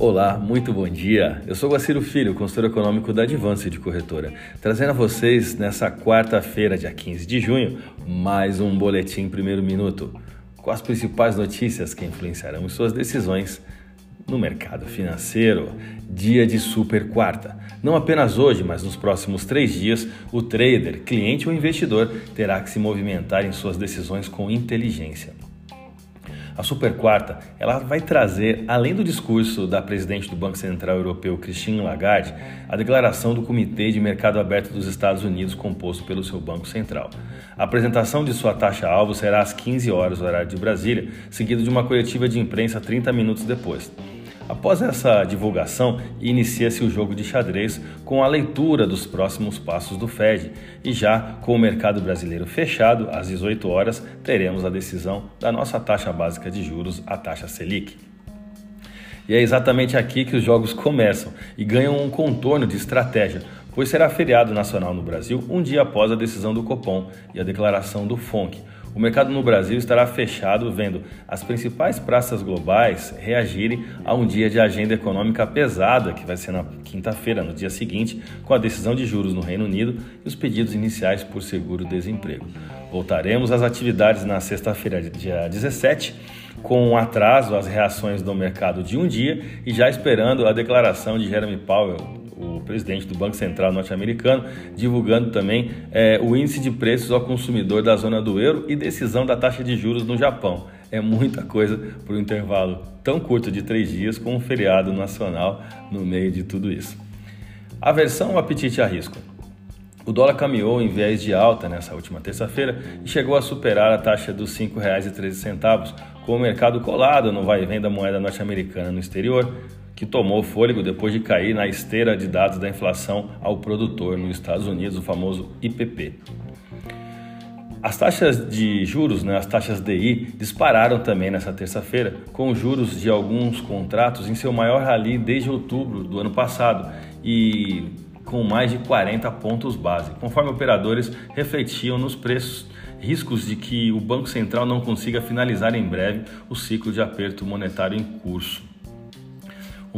Olá, muito bom dia. Eu sou Guaciro Filho, consultor econômico da Advance de Corretora, trazendo a vocês nessa quarta-feira, dia 15 de junho, mais um boletim primeiro minuto, com as principais notícias que influenciarão suas decisões no mercado financeiro. Dia de super quarta. Não apenas hoje, mas nos próximos três dias, o trader, cliente ou investidor terá que se movimentar em suas decisões com inteligência. A super quarta, ela vai trazer, além do discurso da presidente do Banco Central Europeu, Christine Lagarde, a declaração do Comitê de Mercado Aberto dos Estados Unidos, composto pelo seu Banco Central. A apresentação de sua taxa-alvo será às 15 horas, horário de Brasília, seguido de uma coletiva de imprensa 30 minutos depois. Após essa divulgação, inicia-se o jogo de xadrez com a leitura dos próximos passos do Fed. E já com o mercado brasileiro fechado, às 18 horas, teremos a decisão da nossa taxa básica de juros, a taxa Selic. E é exatamente aqui que os jogos começam e ganham um contorno de estratégia, pois será feriado nacional no Brasil um dia após a decisão do Copom e a declaração do FONC o mercado no Brasil estará fechado vendo as principais praças globais reagirem a um dia de agenda econômica pesada, que vai ser na quinta-feira, no dia seguinte, com a decisão de juros no Reino Unido e os pedidos iniciais por seguro-desemprego. Voltaremos às atividades na sexta-feira, dia 17 com um atraso às reações do mercado de um dia e já esperando a declaração de Jeremy Powell, presidente do Banco Central norte-americano, divulgando também é, o índice de preços ao consumidor da zona do euro e decisão da taxa de juros no Japão. É muita coisa para um intervalo tão curto de três dias com um feriado nacional no meio de tudo isso. Aversão ou apetite a risco? O dólar caminhou em viés de alta nessa última terça-feira e chegou a superar a taxa dos R$ 5,13, com o mercado colado no vai e vem da moeda norte-americana no exterior, que tomou fôlego depois de cair na esteira de dados da inflação ao produtor nos Estados Unidos, o famoso IPP. As taxas de juros, né, as taxas DI, dispararam também nessa terça-feira, com juros de alguns contratos em seu maior rally desde outubro do ano passado e com mais de 40 pontos base, conforme operadores refletiam nos preços riscos de que o Banco Central não consiga finalizar em breve o ciclo de aperto monetário em curso.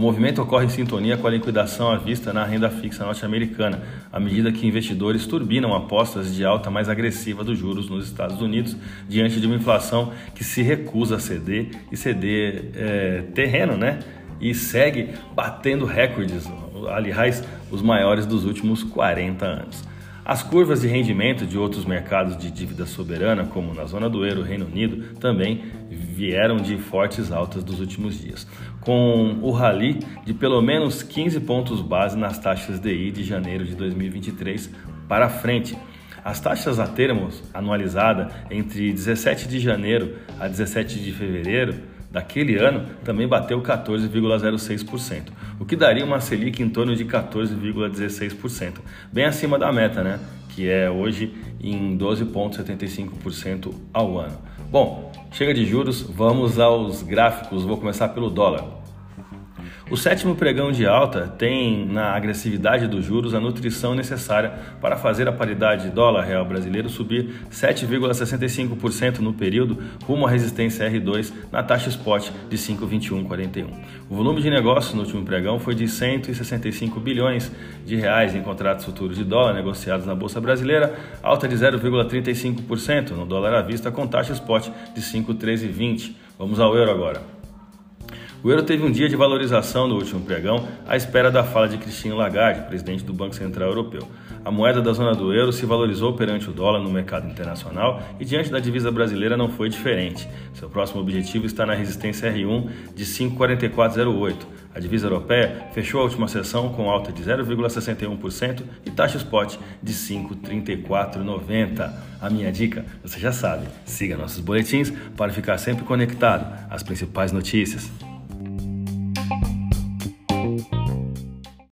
O movimento ocorre em sintonia com a liquidação à vista na renda fixa norte-americana, à medida que investidores turbinam apostas de alta mais agressiva dos juros nos Estados Unidos, diante de uma inflação que se recusa a ceder e ceder é, terreno, né? E segue batendo recordes, aliás, os maiores dos últimos 40 anos. As curvas de rendimento de outros mercados de dívida soberana, como na zona do euro, Reino Unido, também vieram de fortes altas dos últimos dias, com o rally de pelo menos 15 pontos base nas taxas DI de janeiro de 2023 para frente. As taxas a termos anualizada entre 17 de janeiro a 17 de fevereiro daquele ano também bateu 14,06%, o que daria uma Selic em torno de 14,16%, bem acima da meta, né? que é hoje em 12,75% ao ano. Bom, chega de juros, vamos aos gráficos. Vou começar pelo dólar. O sétimo pregão de alta tem na agressividade dos juros a nutrição necessária para fazer a paridade dólar-real brasileiro subir 7,65% no período rumo à resistência R2 na taxa spot de 5,2141. O volume de negócios no último pregão foi de 165 bilhões de reais em contratos futuros de dólar negociados na bolsa brasileira, alta de 0,35% no dólar à vista com taxa spot de 5,1320. Vamos ao euro agora. O euro teve um dia de valorização no último pregão, à espera da fala de Christine Lagarde, presidente do Banco Central Europeu. A moeda da zona do euro se valorizou perante o dólar no mercado internacional e diante da divisa brasileira não foi diferente. Seu próximo objetivo está na resistência R1 de 5,4408. A divisa europeia fechou a última sessão com alta de 0,61% e taxa spot de 5,3490. A minha dica, você já sabe, siga nossos boletins para ficar sempre conectado às principais notícias.